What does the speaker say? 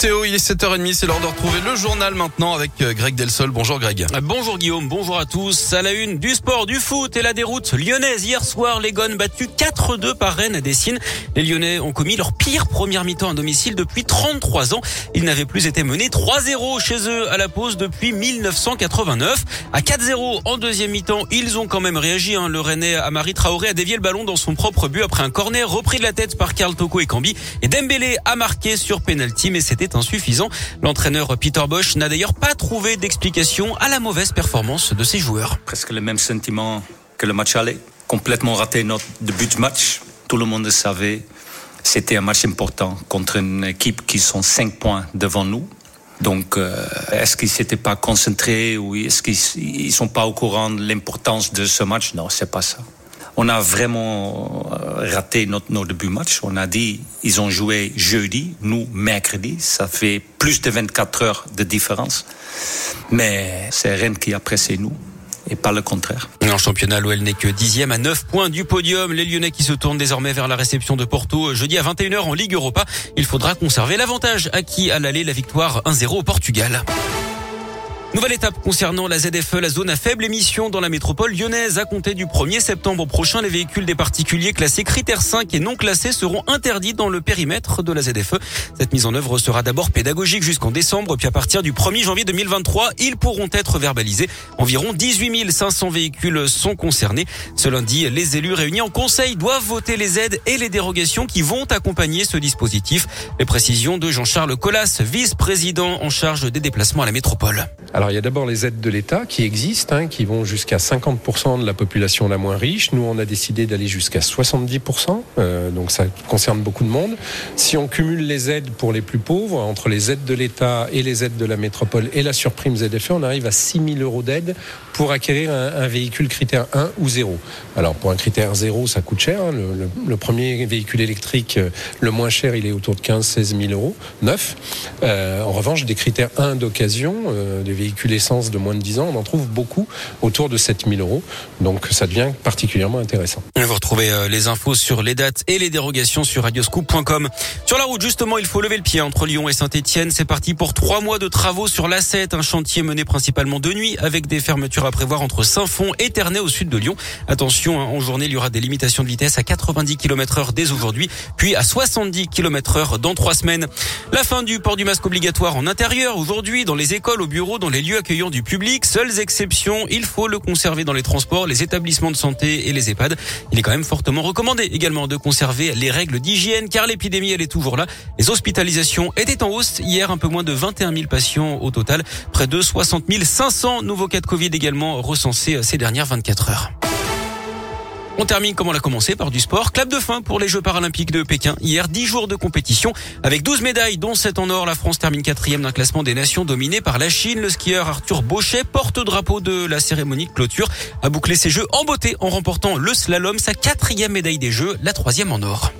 Théo, il est 7h30, c'est l'heure de retrouver le journal maintenant avec euh, Greg Delsol. Bonjour Greg. Bonjour Guillaume, bonjour à tous. À la une du sport, du foot et la déroute lyonnaise. Hier soir, les Gones battus 4-2 par Rennes à Dessine. Les Lyonnais ont commis leur pire première mi-temps à domicile depuis 33 ans. Ils n'avaient plus été menés 3-0 chez eux à la pause depuis 1989. À 4-0 en deuxième mi-temps, ils ont quand même réagi. Hein. Le Rennais Amari Traoré a dévié le ballon dans son propre but après un corner repris de la tête par Karl Toko et Cambi. Et Dembélé a marqué sur penalty, mais c'était insuffisant. L'entraîneur Peter Bosch n'a d'ailleurs pas trouvé d'explication à la mauvaise performance de ses joueurs. Presque le même sentiment que le match aller. Complètement raté notre début de match. Tout le monde le savait. C'était un match important contre une équipe qui sont 5 points devant nous. Donc, euh, est-ce qu'ils s'étaient pas concentrés ou est-ce qu'ils sont pas au courant de l'importance de ce match? Non, c'est pas ça. On a vraiment euh, raté notre, notre début match. On a dit, ils ont joué jeudi, nous mercredi. Ça fait plus de 24 heures de différence. Mais c'est Rennes qui a pressé nous et pas le contraire. En championnat, l'OL n'est que dixième à 9 points du podium. Les Lyonnais qui se tournent désormais vers la réception de Porto jeudi à 21h en Ligue Europa. Il faudra conserver l'avantage acquis à l'aller, la victoire 1-0 au Portugal. Nouvelle étape concernant la ZFE, la zone à faible émission dans la métropole lyonnaise. À compter du 1er septembre prochain, les véhicules des particuliers classés critères 5 et non classés seront interdits dans le périmètre de la ZFE. Cette mise en œuvre sera d'abord pédagogique jusqu'en décembre, puis à partir du 1er janvier 2023, ils pourront être verbalisés. Environ 18 500 véhicules sont concernés. Ce lundi, les élus réunis en conseil doivent voter les aides et les dérogations qui vont accompagner ce dispositif. Les précisions de Jean-Charles Collas, vice-président en charge des déplacements à la métropole. Il y a d'abord les aides de l'État qui existent, hein, qui vont jusqu'à 50% de la population la moins riche. Nous, on a décidé d'aller jusqu'à 70%, euh, donc ça concerne beaucoup de monde. Si on cumule les aides pour les plus pauvres, entre les aides de l'État et les aides de la métropole et la surprime ZFE, on arrive à 6 000 euros d'aide pour acquérir un, un, véhicule critère 1 ou 0. Alors pour un critère 0, ça coûte cher. Hein. Le, le, le, premier véhicule électrique, euh, le moins cher, il est autour de 15-16 000 euros, neuf. Euh, en revanche, des critères 1 d'occasion, euh, des véhicules essence de moins de 10 ans, on en trouve beaucoup autour de 7000 euros. Donc ça devient particulièrement intéressant. Vous retrouvez euh, les infos sur les dates et les dérogations sur radioscoop.com. Sur la route, justement, il faut lever le pied entre Lyon et Saint-Etienne. C'est parti pour trois mois de travaux sur l'A7, un chantier mené principalement de nuit avec des fermetures prévoir entre Saint-Fond et Ternay au sud de Lyon. Attention, hein, en journée, il y aura des limitations de vitesse à 90 km heure dès aujourd'hui, puis à 70 km heure dans trois semaines. La fin du port du masque obligatoire en intérieur aujourd'hui, dans les écoles, au bureau, dans les lieux accueillant du public. Seules exceptions, il faut le conserver dans les transports, les établissements de santé et les EHPAD. Il est quand même fortement recommandé également de conserver les règles d'hygiène car l'épidémie elle est toujours là. Les hospitalisations étaient en hausse hier, un peu moins de 21 000 patients au total, près de 60 500 nouveaux cas de Covid également recensés ces dernières 24 heures. On termine comme on l'a commencé par du sport. Clap de fin pour les Jeux paralympiques de Pékin. Hier, 10 jours de compétition avec 12 médailles, dont 7 en or. La France termine quatrième d'un classement des nations dominé par la Chine. Le skieur Arthur Bauchet, porte-drapeau de la cérémonie de clôture, a bouclé ses Jeux en beauté en remportant le slalom, sa quatrième médaille des Jeux, la troisième en or.